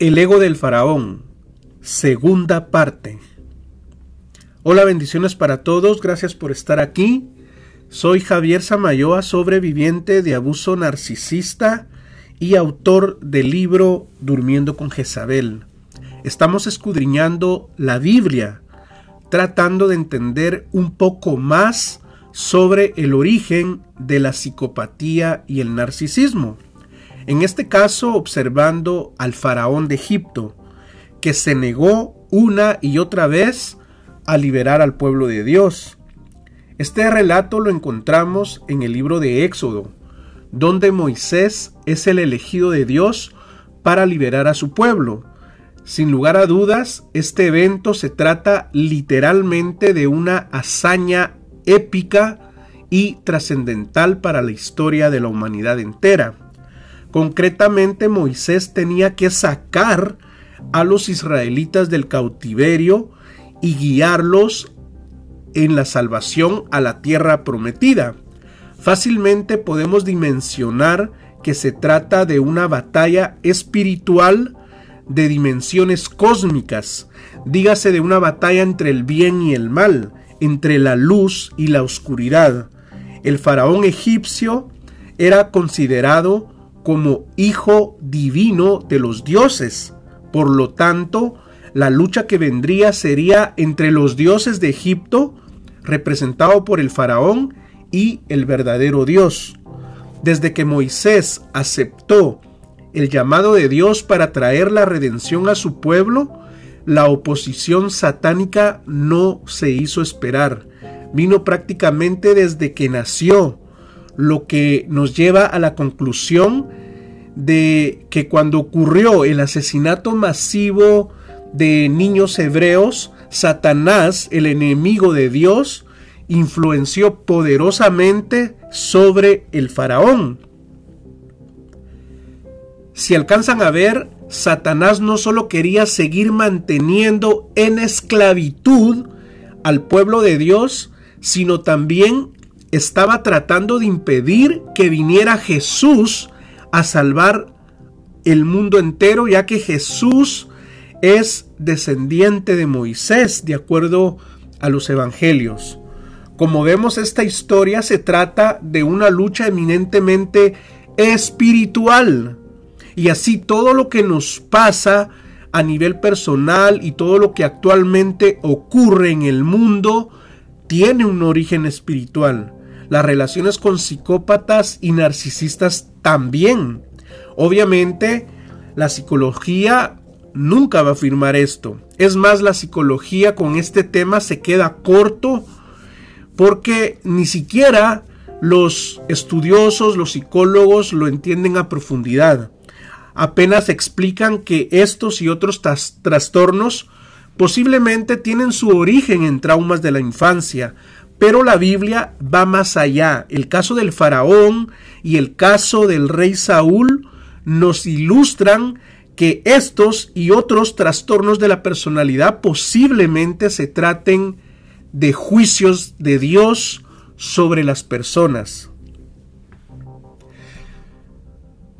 El ego del faraón. Segunda parte. Hola, bendiciones para todos. Gracias por estar aquí. Soy Javier Samayoa, sobreviviente de abuso narcisista y autor del libro Durmiendo con Jezabel. Estamos escudriñando la Biblia, tratando de entender un poco más sobre el origen de la psicopatía y el narcisismo. En este caso, observando al faraón de Egipto, que se negó una y otra vez a liberar al pueblo de Dios. Este relato lo encontramos en el libro de Éxodo, donde Moisés es el elegido de Dios para liberar a su pueblo. Sin lugar a dudas, este evento se trata literalmente de una hazaña épica y trascendental para la historia de la humanidad entera. Concretamente Moisés tenía que sacar a los israelitas del cautiverio y guiarlos en la salvación a la tierra prometida. Fácilmente podemos dimensionar que se trata de una batalla espiritual de dimensiones cósmicas, dígase de una batalla entre el bien y el mal, entre la luz y la oscuridad. El faraón egipcio era considerado como hijo divino de los dioses. Por lo tanto, la lucha que vendría sería entre los dioses de Egipto, representado por el faraón, y el verdadero Dios. Desde que Moisés aceptó el llamado de Dios para traer la redención a su pueblo, la oposición satánica no se hizo esperar. Vino prácticamente desde que nació lo que nos lleva a la conclusión de que cuando ocurrió el asesinato masivo de niños hebreos, Satanás, el enemigo de Dios, influenció poderosamente sobre el faraón. Si alcanzan a ver, Satanás no solo quería seguir manteniendo en esclavitud al pueblo de Dios, sino también estaba tratando de impedir que viniera Jesús a salvar el mundo entero, ya que Jesús es descendiente de Moisés, de acuerdo a los evangelios. Como vemos, esta historia se trata de una lucha eminentemente espiritual. Y así todo lo que nos pasa a nivel personal y todo lo que actualmente ocurre en el mundo tiene un origen espiritual las relaciones con psicópatas y narcisistas también. Obviamente, la psicología nunca va a afirmar esto. Es más, la psicología con este tema se queda corto porque ni siquiera los estudiosos, los psicólogos lo entienden a profundidad. Apenas explican que estos y otros trastornos posiblemente tienen su origen en traumas de la infancia, pero la Biblia va más allá. El caso del faraón y el caso del rey Saúl nos ilustran que estos y otros trastornos de la personalidad posiblemente se traten de juicios de Dios sobre las personas.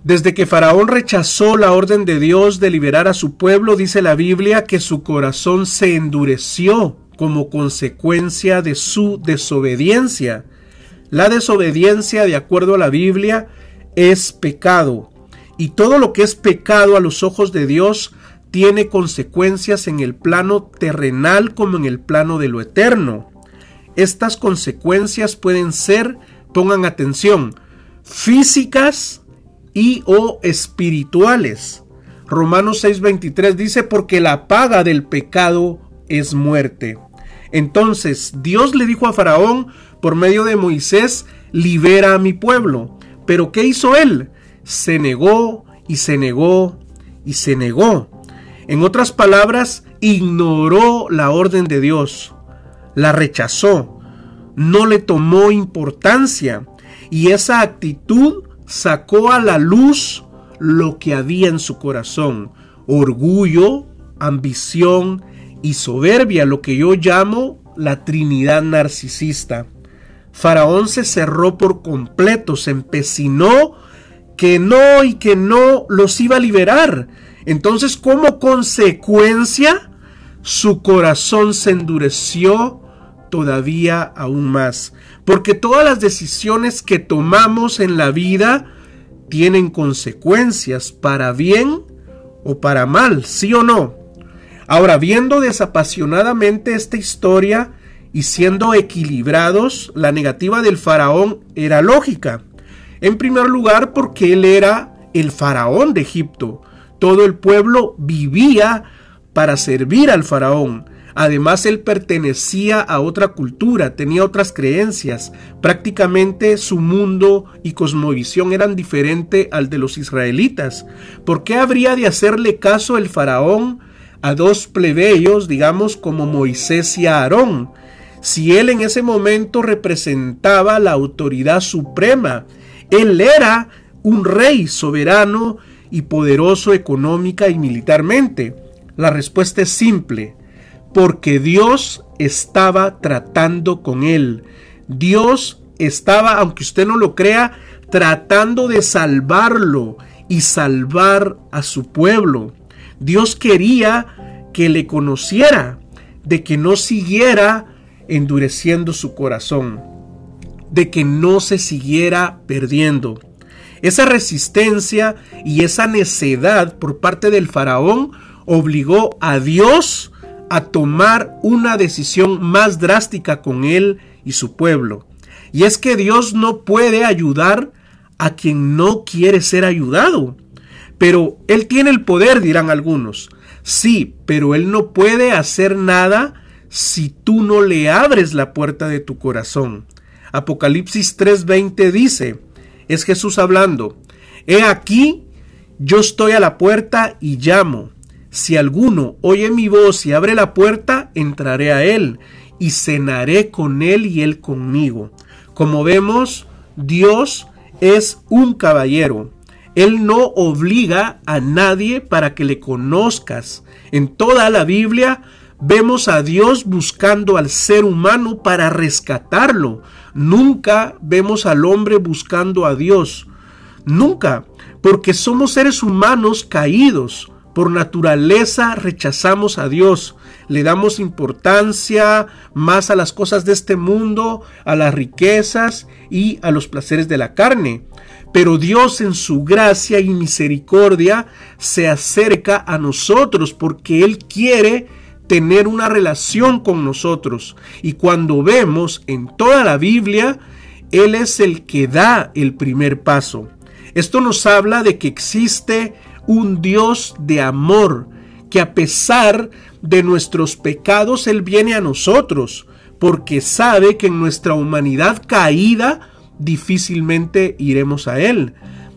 Desde que Faraón rechazó la orden de Dios de liberar a su pueblo, dice la Biblia que su corazón se endureció como consecuencia de su desobediencia. La desobediencia, de acuerdo a la Biblia, es pecado. Y todo lo que es pecado a los ojos de Dios tiene consecuencias en el plano terrenal como en el plano de lo eterno. Estas consecuencias pueden ser, pongan atención, físicas y o espirituales. Romanos 6:23 dice, porque la paga del pecado es muerte. Entonces Dios le dijo a Faraón por medio de Moisés, libera a mi pueblo. Pero ¿qué hizo él? Se negó y se negó y se negó. En otras palabras, ignoró la orden de Dios, la rechazó, no le tomó importancia y esa actitud sacó a la luz lo que había en su corazón, orgullo, ambición, y soberbia, lo que yo llamo la Trinidad narcisista. Faraón se cerró por completo, se empecinó que no y que no los iba a liberar. Entonces, como consecuencia, su corazón se endureció todavía aún más. Porque todas las decisiones que tomamos en la vida tienen consecuencias para bien o para mal, sí o no. Ahora, viendo desapasionadamente esta historia y siendo equilibrados, la negativa del faraón era lógica. En primer lugar, porque él era el faraón de Egipto. Todo el pueblo vivía para servir al faraón. Además, él pertenecía a otra cultura, tenía otras creencias. Prácticamente su mundo y cosmovisión eran diferentes al de los israelitas. ¿Por qué habría de hacerle caso el faraón a dos plebeyos, digamos, como Moisés y Aarón? Si él en ese momento representaba la autoridad suprema, él era un rey soberano y poderoso económica y militarmente. La respuesta es simple, porque Dios estaba tratando con él. Dios estaba, aunque usted no lo crea, tratando de salvarlo y salvar a su pueblo. Dios quería que le conociera, de que no siguiera endureciendo su corazón, de que no se siguiera perdiendo. Esa resistencia y esa necedad por parte del faraón obligó a Dios a tomar una decisión más drástica con él y su pueblo. Y es que Dios no puede ayudar a quien no quiere ser ayudado. Pero Él tiene el poder, dirán algunos. Sí, pero Él no puede hacer nada si tú no le abres la puerta de tu corazón. Apocalipsis 3:20 dice, es Jesús hablando, He aquí, yo estoy a la puerta y llamo. Si alguno oye mi voz y abre la puerta, entraré a él y cenaré con él y él conmigo. Como vemos, Dios es un caballero. Él no obliga a nadie para que le conozcas. En toda la Biblia vemos a Dios buscando al ser humano para rescatarlo. Nunca vemos al hombre buscando a Dios. Nunca, porque somos seres humanos caídos. Por naturaleza rechazamos a Dios, le damos importancia más a las cosas de este mundo, a las riquezas y a los placeres de la carne. Pero Dios en su gracia y misericordia se acerca a nosotros porque Él quiere tener una relación con nosotros. Y cuando vemos en toda la Biblia, Él es el que da el primer paso. Esto nos habla de que existe un Dios de amor, que a pesar de nuestros pecados, Él viene a nosotros, porque sabe que en nuestra humanidad caída difícilmente iremos a Él.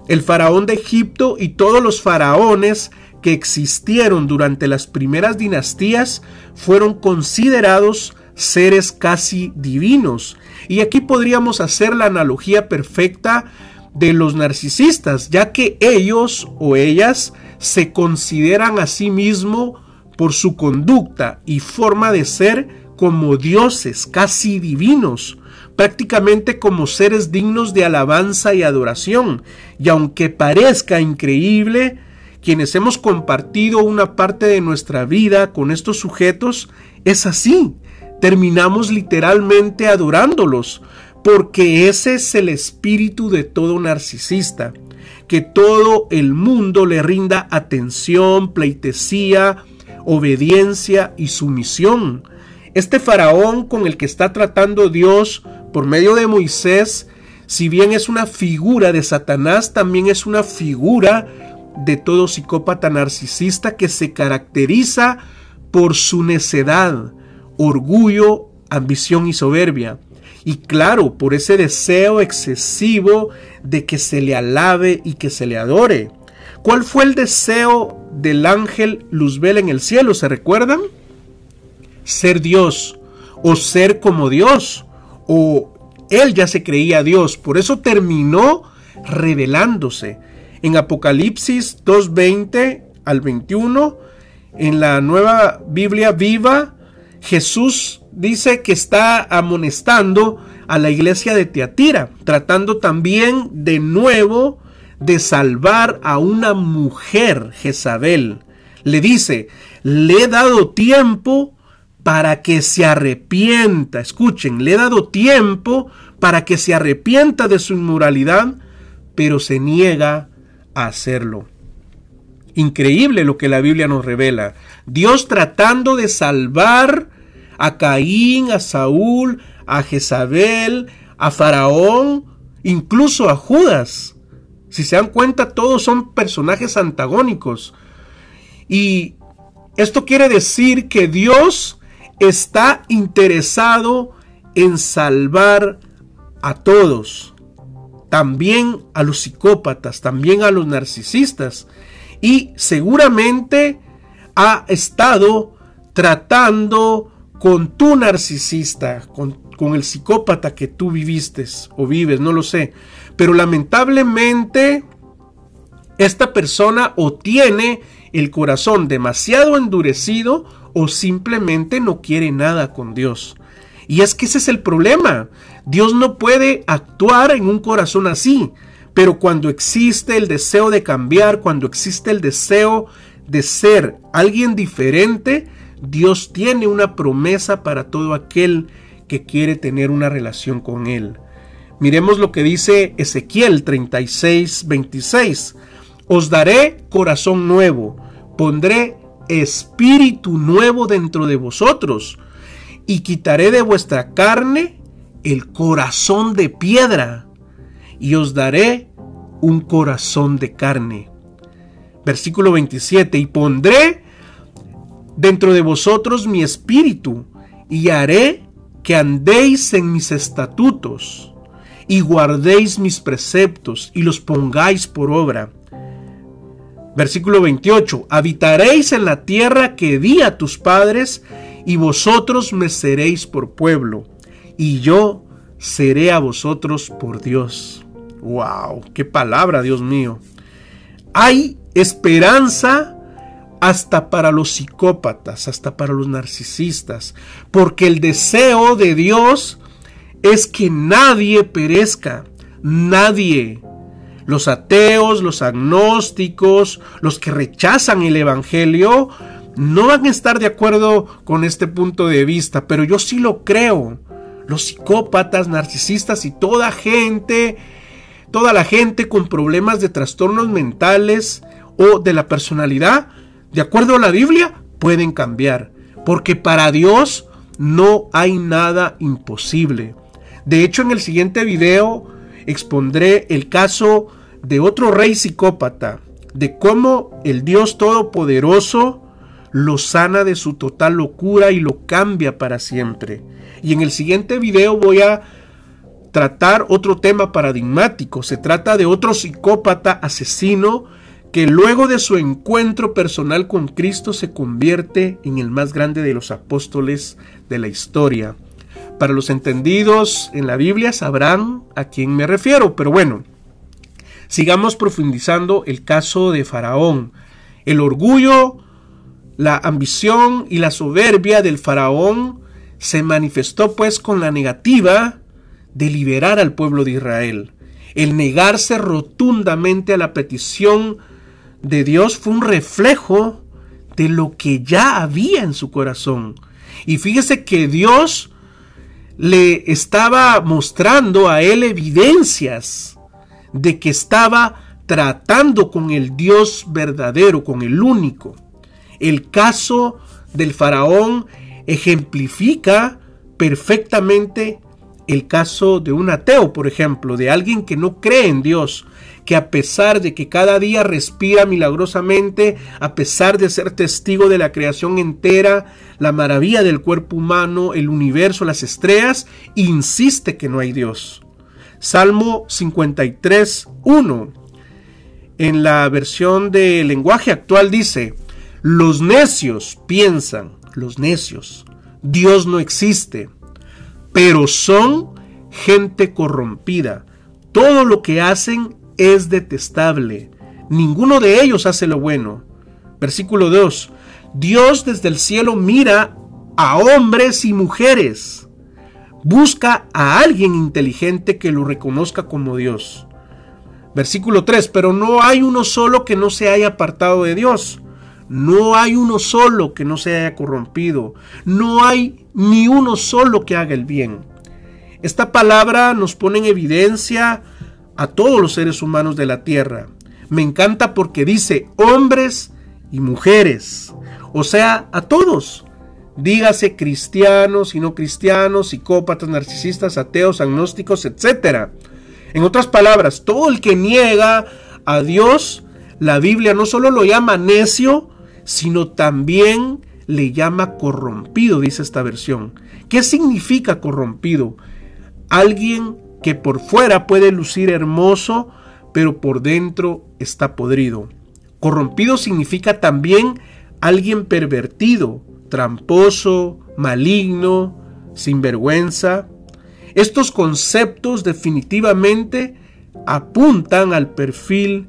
El faraón de Egipto y todos los faraones que existieron durante las primeras dinastías fueron considerados seres casi divinos. Y aquí podríamos hacer la analogía perfecta de los narcisistas, ya que ellos o ellas se consideran a sí mismos por su conducta y forma de ser como dioses casi divinos, prácticamente como seres dignos de alabanza y adoración. Y aunque parezca increíble, quienes hemos compartido una parte de nuestra vida con estos sujetos, es así. Terminamos literalmente adorándolos, porque ese es el espíritu de todo narcisista, que todo el mundo le rinda atención, pleitesía, obediencia y sumisión. Este faraón con el que está tratando Dios por medio de Moisés, si bien es una figura de Satanás, también es una figura de todo psicópata narcisista que se caracteriza por su necedad, orgullo, ambición y soberbia. Y claro, por ese deseo excesivo de que se le alabe y que se le adore. ¿Cuál fue el deseo del ángel Luzbel en el cielo? ¿Se recuerdan? Ser Dios o ser como Dios o él ya se creía Dios. Por eso terminó revelándose. En Apocalipsis 2.20 al 21, en la nueva Biblia viva, Jesús dice que está amonestando a la iglesia de Teatira, tratando también de nuevo de salvar a una mujer, Jezabel. Le dice, le he dado tiempo para que se arrepienta. Escuchen, le he dado tiempo para que se arrepienta de su inmoralidad, pero se niega a hacerlo. Increíble lo que la Biblia nos revela. Dios tratando de salvar a Caín, a Saúl, a Jezabel, a Faraón, incluso a Judas. Si se dan cuenta, todos son personajes antagónicos. Y esto quiere decir que Dios está interesado en salvar a todos, también a los psicópatas, también a los narcisistas. Y seguramente ha estado tratando con tu narcisista, con, el psicópata que tú viviste o vives, no lo sé. Pero lamentablemente esta persona o tiene el corazón demasiado endurecido o simplemente no quiere nada con Dios. Y es que ese es el problema. Dios no puede actuar en un corazón así. Pero cuando existe el deseo de cambiar, cuando existe el deseo de ser alguien diferente, Dios tiene una promesa para todo aquel que quiere tener una relación con Él. Miremos lo que dice Ezequiel 36, 26. Os daré corazón nuevo, pondré espíritu nuevo dentro de vosotros, y quitaré de vuestra carne el corazón de piedra, y os daré un corazón de carne. Versículo 27, y pondré dentro de vosotros mi espíritu, y haré que andéis en mis estatutos, y guardéis mis preceptos, y los pongáis por obra Versículo 28. Habitaréis en la tierra que di a tus padres, y vosotros me seréis por pueblo, y yo seré a vosotros por Dios. ¡Wow! ¡Qué palabra, Dios mío! Hay esperanza hasta para los psicópatas, hasta para los narcisistas, porque el deseo de Dios es que nadie perezca, nadie los ateos, los agnósticos, los que rechazan el Evangelio, no van a estar de acuerdo con este punto de vista, pero yo sí lo creo. Los psicópatas, narcisistas y toda gente, toda la gente con problemas de trastornos mentales o de la personalidad, de acuerdo a la Biblia, pueden cambiar. Porque para Dios no hay nada imposible. De hecho, en el siguiente video expondré el caso de otro rey psicópata, de cómo el Dios Todopoderoso lo sana de su total locura y lo cambia para siempre. Y en el siguiente video voy a tratar otro tema paradigmático. Se trata de otro psicópata asesino que luego de su encuentro personal con Cristo se convierte en el más grande de los apóstoles de la historia. Para los entendidos en la Biblia sabrán a quién me refiero, pero bueno, sigamos profundizando el caso de Faraón. El orgullo, la ambición y la soberbia del faraón se manifestó pues con la negativa de liberar al pueblo de Israel. El negarse rotundamente a la petición de Dios fue un reflejo de lo que ya había en su corazón. Y fíjese que Dios le estaba mostrando a él evidencias de que estaba tratando con el Dios verdadero, con el único. El caso del faraón ejemplifica perfectamente el caso de un ateo, por ejemplo, de alguien que no cree en Dios, que a pesar de que cada día respira milagrosamente, a pesar de ser testigo de la creación entera, la maravilla del cuerpo humano, el universo, las estrellas, insiste que no hay Dios. Salmo 53, 1. En la versión de lenguaje actual dice, los necios piensan, los necios, Dios no existe, pero son gente corrompida. Todo lo que hacen es detestable. Ninguno de ellos hace lo bueno. Versículo 2. Dios desde el cielo mira a hombres y mujeres. Busca a alguien inteligente que lo reconozca como Dios. Versículo 3, pero no hay uno solo que no se haya apartado de Dios. No hay uno solo que no se haya corrompido. No hay ni uno solo que haga el bien. Esta palabra nos pone en evidencia a todos los seres humanos de la tierra. Me encanta porque dice hombres y mujeres. O sea, a todos. Dígase cristianos y no cristianos, psicópatas, narcisistas, ateos, agnósticos, etc. En otras palabras, todo el que niega a Dios, la Biblia no solo lo llama necio, sino también le llama corrompido, dice esta versión. ¿Qué significa corrompido? Alguien que por fuera puede lucir hermoso, pero por dentro está podrido. Corrompido significa también alguien pervertido, tramposo, maligno, sinvergüenza. Estos conceptos definitivamente apuntan al perfil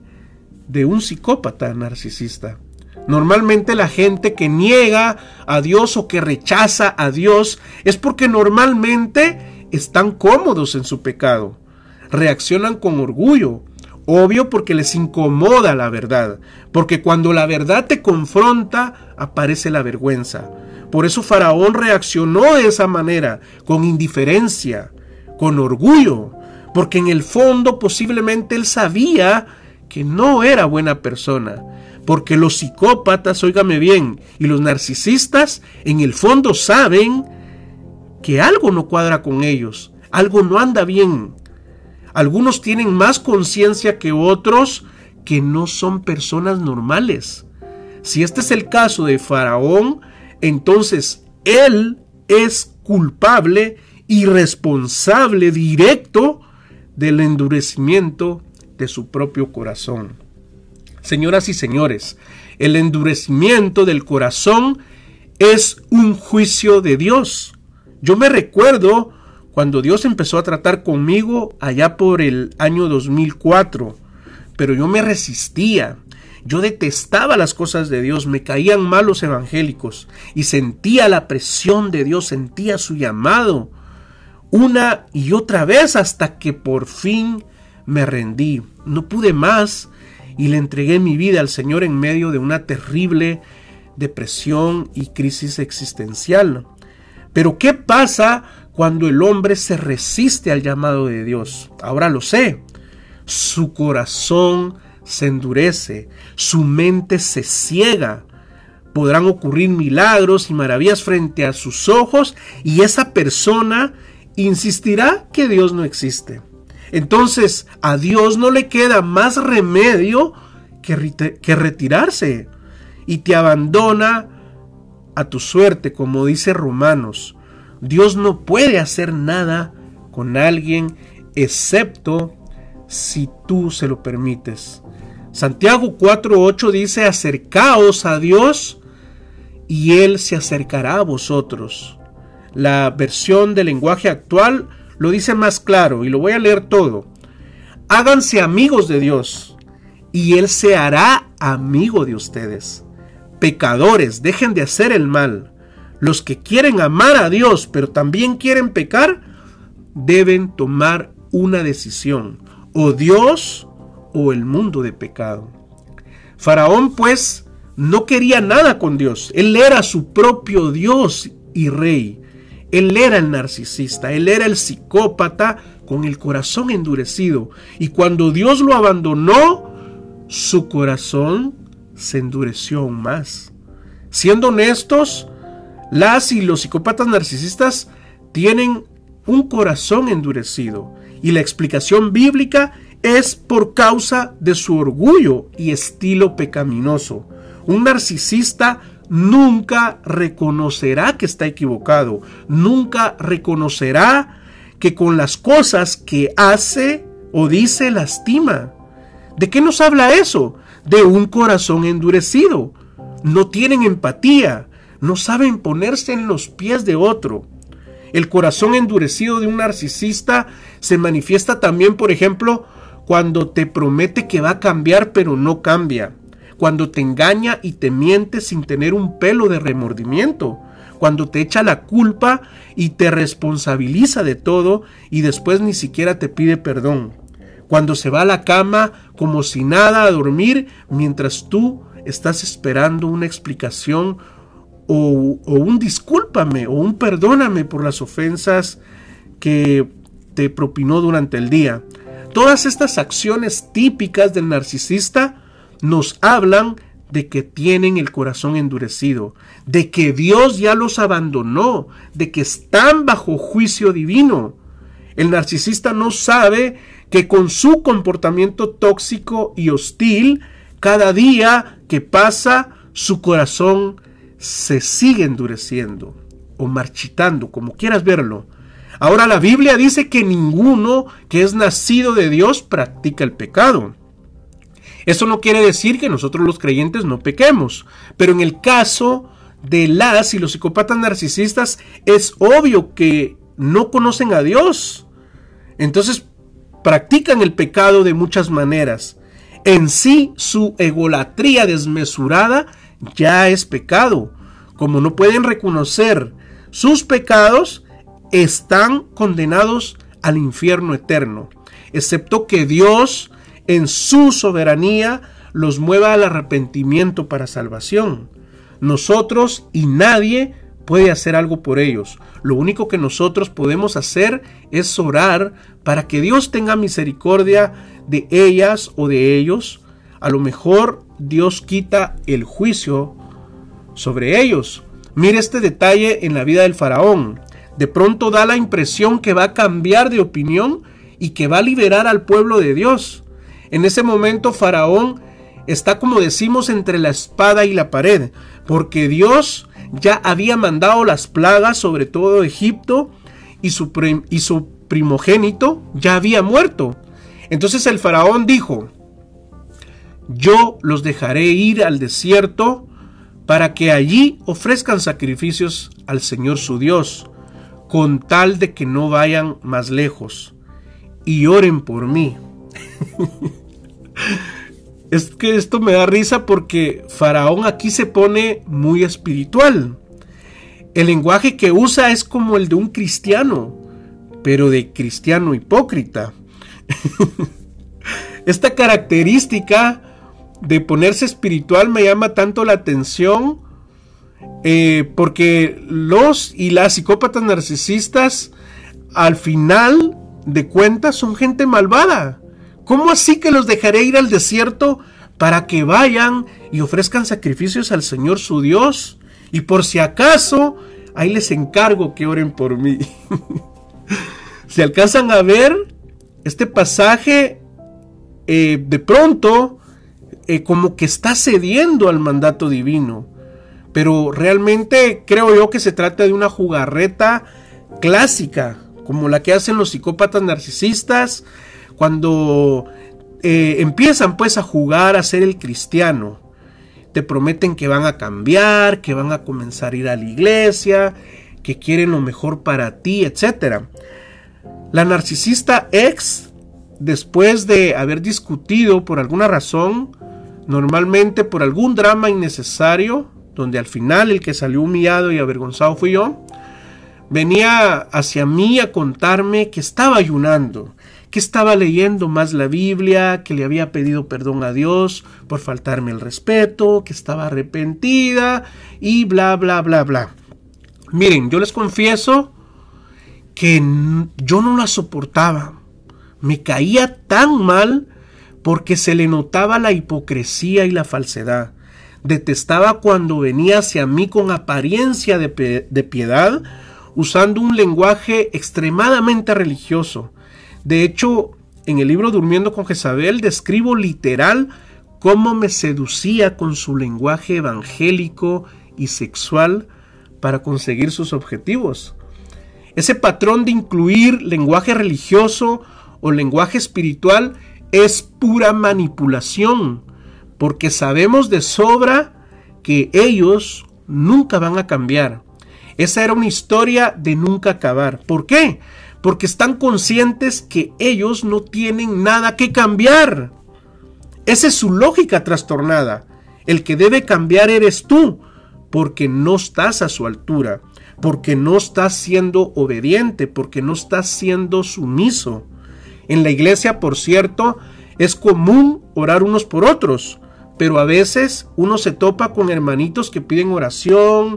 de un psicópata narcisista. Normalmente la gente que niega a Dios o que rechaza a Dios es porque normalmente están cómodos en su pecado. Reaccionan con orgullo, Obvio porque les incomoda la verdad, porque cuando la verdad te confronta aparece la vergüenza. Por eso Faraón reaccionó de esa manera, con indiferencia, con orgullo, porque en el fondo posiblemente él sabía que no era buena persona, porque los psicópatas, óigame bien, y los narcisistas en el fondo saben que algo no cuadra con ellos, algo no anda bien, algunos tienen más conciencia que otros que no son personas normales. Si este es el caso de Faraón, entonces él es culpable y responsable directo del endurecimiento de su propio corazón. Señoras y señores, el endurecimiento del corazón es un juicio de Dios. Yo me recuerdo cuando Dios empezó a tratar conmigo allá por el año 2004, pero yo me resistía. Yo detestaba las cosas de Dios, me caían mal los evangélicos y sentía la presión de Dios, sentía su llamado una y otra vez hasta que por fin me rendí. No pude más y le entregué mi vida al Señor en medio de una terrible depresión y crisis existencial. Pero ¿qué pasa cuando el hombre se resiste al llamado de Dios. Ahora lo sé. Su corazón se endurece, su mente se ciega. Podrán ocurrir milagros y maravillas frente a sus ojos y esa persona insistirá que Dios no existe. Entonces a Dios no le queda más remedio que, que retirarse y te abandona a tu suerte, como dice Romanos. Dios no puede hacer nada con alguien excepto si tú se lo permites. Santiago 4.8 dice, acercaos a Dios y Él se acercará a vosotros. La versión del lenguaje actual lo dice más claro y lo voy a leer todo. Háganse amigos de Dios y Él se hará amigo de ustedes. Pecadores, dejen de hacer el mal los que quieren amar a Dios, pero también quieren pecar, deben tomar una decisión, o Dios o el mundo de pecado. Faraón pues no quería nada con Dios, él era su propio Dios y rey. Él era el narcisista, él era el psicópata con el corazón endurecido. Y cuando Dios lo abandonó, su corazón se endureció aún más. Siendo honestos, las y los psicópatas narcisistas tienen un corazón endurecido y la explicación bíblica es por causa de su orgullo y estilo pecaminoso. Un narcisista nunca reconocerá que está equivocado, nunca reconocerá que con las cosas que hace o dice lastima. ¿De qué nos habla eso? De un corazón endurecido. No tienen empatía, no saben ponerse en los pies de otro. El corazón endurecido de un narcisista se manifiesta también, por ejemplo, cuando te promete que va a cambiar pero no cambia, cuando te engaña y te miente sin tener un pelo de remordimiento, cuando te echa la culpa y te responsabiliza de todo y después ni siquiera te pide perdón, cuando se va a la cama como si nada a dormir mientras tú estás esperando una explicación o, un discúlpame o un perdóname por las ofensas que te propinó durante el día. Todas estas acciones típicas del narcisista nos hablan de que tienen el corazón endurecido, de que Dios ya los abandonó, de que están bajo juicio divino. El narcisista no sabe que con su comportamiento tóxico y hostil, cada día que pasa, su corazón se sigue endureciendo o marchitando, como quieras verlo. Ahora la Biblia dice que ninguno que es nacido de Dios practica el pecado. Eso no quiere decir que nosotros los creyentes no pequemos, pero en el caso de las y los psicópatas narcisistas es obvio que no conocen a Dios. Entonces practican el pecado de muchas maneras. En sí su egolatría desmesurada ya es pecado. Como no pueden reconocer sus pecados, están condenados al infierno eterno, excepto que Dios en su soberanía los mueva al arrepentimiento para salvación. Nosotros y nadie puede hacer algo por ellos. Lo único que nosotros podemos hacer es orar para que Dios tenga misericordia de ellas o de ellos. A lo mejor Dios quita el juicio sobre ellos. Mire este detalle en la vida del faraón. De pronto da la impresión que va a cambiar de opinión y que va a liberar al pueblo de Dios. En ese momento Faraón está como decimos entre la espada y la pared, porque Dios ya había mandado las plagas sobre todo Egipto y su, primogénito ya había muerto. Entonces el faraón dijo, yo los dejaré ir al desierto para que allí ofrezcan sacrificios al Señor su Dios, con tal de que no vayan más lejos, y oren por mí. es que esto me da risa porque Faraón aquí se pone muy espiritual. El lenguaje que usa es como el de un cristiano, pero de cristiano hipócrita. Esta característica de ponerse espiritual me llama tanto la atención eh, porque los y las psicópatas narcisistas al final de cuentas son gente malvada. ¿Cómo así que los dejaré ir al desierto para que vayan y ofrezcan sacrificios al Señor su Dios? Y por si acaso, ahí les encargo que oren por mí. si alcanzan a ver este pasaje, eh, de pronto, eh, como que está cediendo al mandato divino. Pero realmente creo yo que se trata de una jugarreta clásica, como la que hacen los psicópatas narcisistas, cuando eh, empiezan pues a jugar a ser el cristiano, te prometen que van a cambiar, que van a comenzar a ir a la iglesia, que quieren lo mejor para ti, etc. La narcisista ex, después de haber discutido por alguna razón, normalmente por algún drama innecesario, donde al final el que salió humillado y avergonzado fui yo, venía hacia mí a contarme que estaba ayunando, que estaba leyendo más la Biblia, que le había pedido perdón a Dios por faltarme el respeto, que estaba arrepentida y bla, bla, bla, bla. Miren, yo les confieso que yo no la soportaba. Me caía tan mal porque se le notaba la hipocresía y la falsedad. Detestaba cuando venía hacia mí con apariencia de, piedad, usando un lenguaje extremadamente religioso de hecho, en el libro Durmiendo con Jezabel describo literal cómo me seducía con su lenguaje evangélico y sexual para conseguir sus objetivos. Ese patrón de incluir lenguaje religioso o lenguaje espiritual es pura manipulación, porque sabemos de sobra que ellos nunca van a cambiar. Esa era una historia de nunca acabar. ¿Por qué? porque están conscientes que ellos no tienen nada que cambiar. Esa es su lógica trastornada. El que debe cambiar eres tú, porque no estás a su altura, porque no estás siendo obediente, porque no estás siendo sumiso. En la iglesia, por cierto, es común orar unos por otros, pero a veces uno se topa con hermanitos que piden oración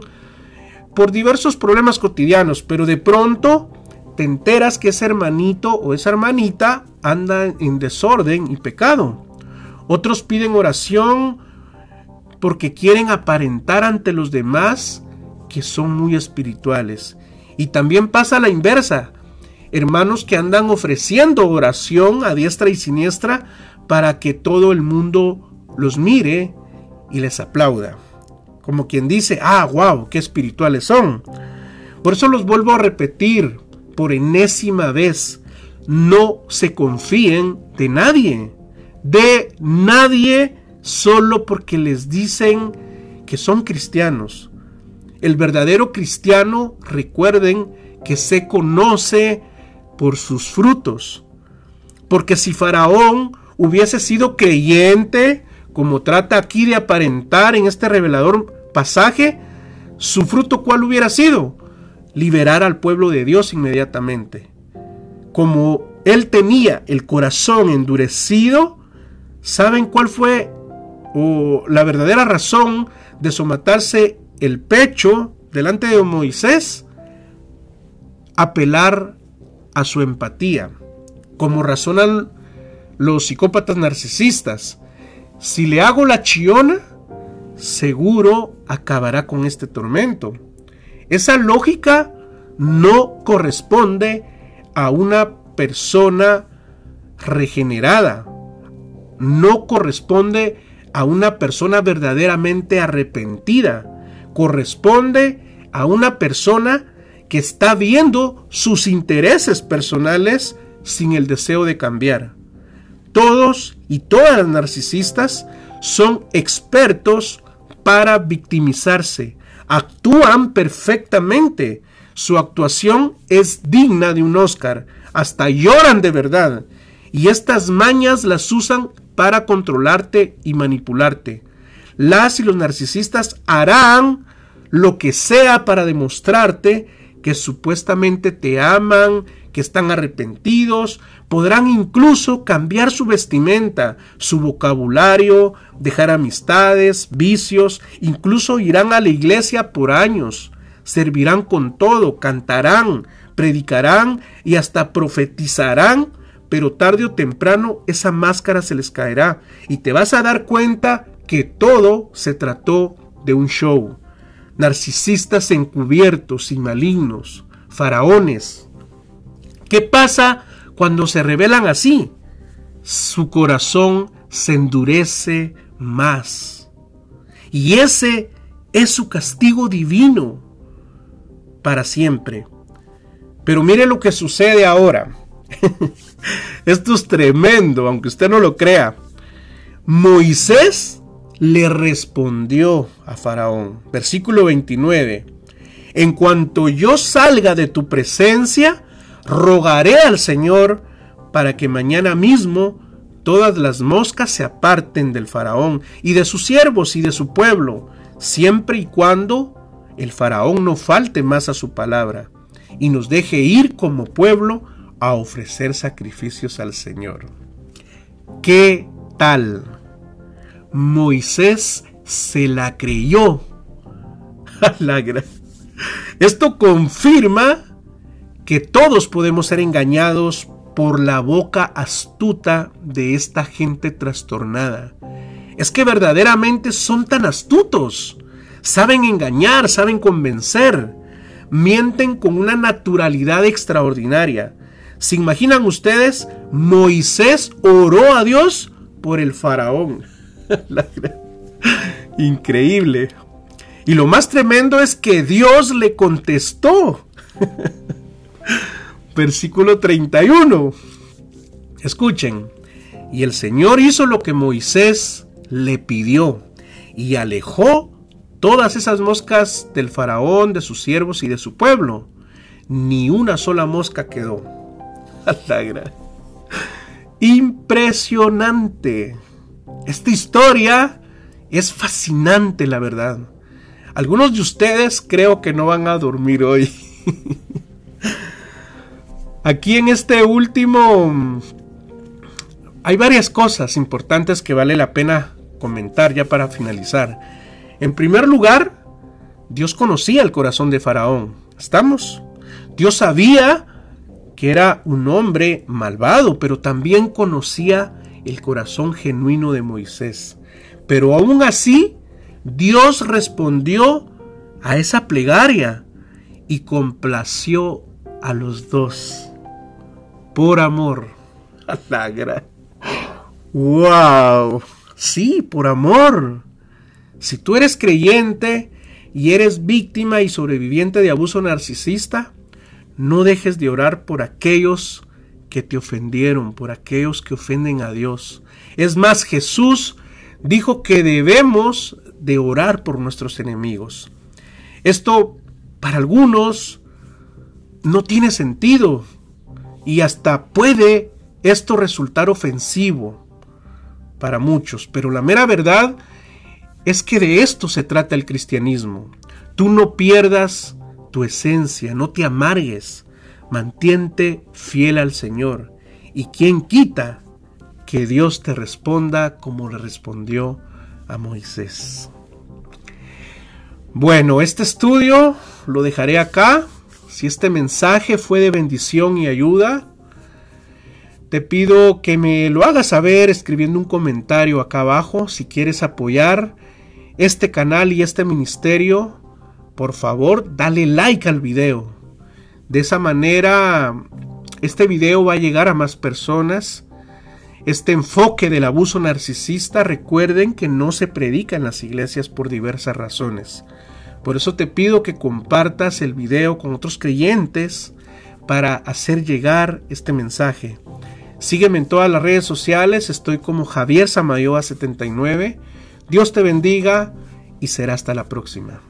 por diversos problemas cotidianos, pero de pronto te enteras que ese hermanito o esa hermanita anda en desorden y pecado. Otros piden oración porque quieren aparentar ante los demás que son muy espirituales. Y también pasa la inversa. Hermanos que andan ofreciendo oración a diestra y siniestra para que todo el mundo los mire y les aplauda. Como quien dice, ah, wow, qué espirituales son. Por eso los vuelvo a repetir por enésima vez. No se confíen de nadie. De nadie solo porque les dicen que son cristianos. El verdadero cristiano, recuerden, que se conoce por sus frutos. Porque si Faraón hubiese sido creyente, como trata aquí de aparentar en este revelador pasaje, su fruto cuál hubiera sido? Liberar al pueblo de Dios inmediatamente. Como él tenía el corazón endurecido, ¿saben cuál fue la verdadera razón de somatarse el pecho delante de Moisés? Apelar a su empatía, como razonan los psicópatas narcisistas. Si le hago la chiona, seguro acabará con este tormento. Esa lógica no corresponde a una persona regenerada. No corresponde a una persona verdaderamente arrepentida. Corresponde a una persona que está viendo sus intereses personales sin el deseo de cambiar. Todos y todas las narcisistas son expertos para victimizarse. Actúan perfectamente. Su actuación es digna de un Oscar. Hasta lloran de verdad. Y estas mañas las usan para controlarte y manipularte. Las y los narcisistas harán lo que sea para demostrarte que supuestamente te aman, que están arrepentidos, podrán incluso cambiar su vestimenta, su vocabulario, dejar amistades, vicios, incluso irán a la iglesia por años, servirán con todo, cantarán, predicarán y hasta profetizarán, pero tarde o temprano esa máscara se les caerá y te vas a dar cuenta que todo se trató de un show narcisistas encubiertos y malignos, faraones. ¿Qué pasa cuando se revelan así? Su corazón se endurece más. Y ese es su castigo divino para siempre. Pero mire lo que sucede ahora. Esto es tremendo, aunque usted no lo crea. Moisés le respondió a Faraón. Versículo 29. En cuanto yo salga de tu presencia, rogaré al Señor para que mañana mismo todas las moscas se aparten del faraón y de sus siervos y de su pueblo, siempre y cuando el faraón no falte más a su palabra y nos deje ir como pueblo a ofrecer sacrificios al Señor. ¿Qué tal? Moisés se la creyó. Esto confirma que todos podemos ser engañados por la boca astuta de esta gente trastornada. Es que verdaderamente son tan astutos. Saben engañar, saben convencer. Mienten con una naturalidad extraordinaria. ¿Se imaginan ustedes? Moisés oró a Dios por el faraón. Increíble. Y lo más tremendo es que Dios le contestó. Versículo 31. Escuchen. Y el Señor hizo lo que Moisés le pidió y alejó todas esas moscas del faraón, de sus siervos y de su pueblo. Ni una sola mosca quedó. Impresionante. Esta historia es fascinante, la verdad. Algunos de ustedes creo que no van a dormir hoy. Aquí en este último hay varias cosas importantes que vale la pena comentar ya para finalizar. En primer lugar, Dios conocía el corazón de Faraón. ¿Estamos? Dios sabía que era un hombre malvado, pero también conocía el corazón genuino de Moisés. Pero aún así, Dios respondió a esa plegaria y complació a los dos por amor. La ¡Wow! Sí, por amor. Si tú eres creyente y eres víctima y sobreviviente de abuso narcisista, no dejes de orar por aquellos que te ofendieron, por aquellos que ofenden a Dios. Es más, Jesús dijo que debemos de orar por nuestros enemigos. Esto para algunos no tiene sentido y hasta puede esto resultar ofensivo para muchos, pero la mera verdad es que de esto se trata el cristianismo. Tú no pierdas tu esencia, no te amargues, mantiente fiel al Señor. Y quien quita que Dios te responda como le respondió a Moisés. Bueno, este estudio lo dejaré acá. Si este mensaje fue de bendición y ayuda, te pido que me lo hagas saber escribiendo un comentario acá abajo si quieres apoyar este canal y este ministerio. Por favor, dale like al video. De esa manera, este video va a llegar a más personas. Este enfoque del abuso narcisista, recuerden que no se predica en las iglesias por diversas razones. Por eso te pido que compartas el video con otros creyentes para hacer llegar este mensaje. Sígueme en todas las redes sociales, estoy como Javier Samayoa 79. Dios te bendiga y será hasta la próxima.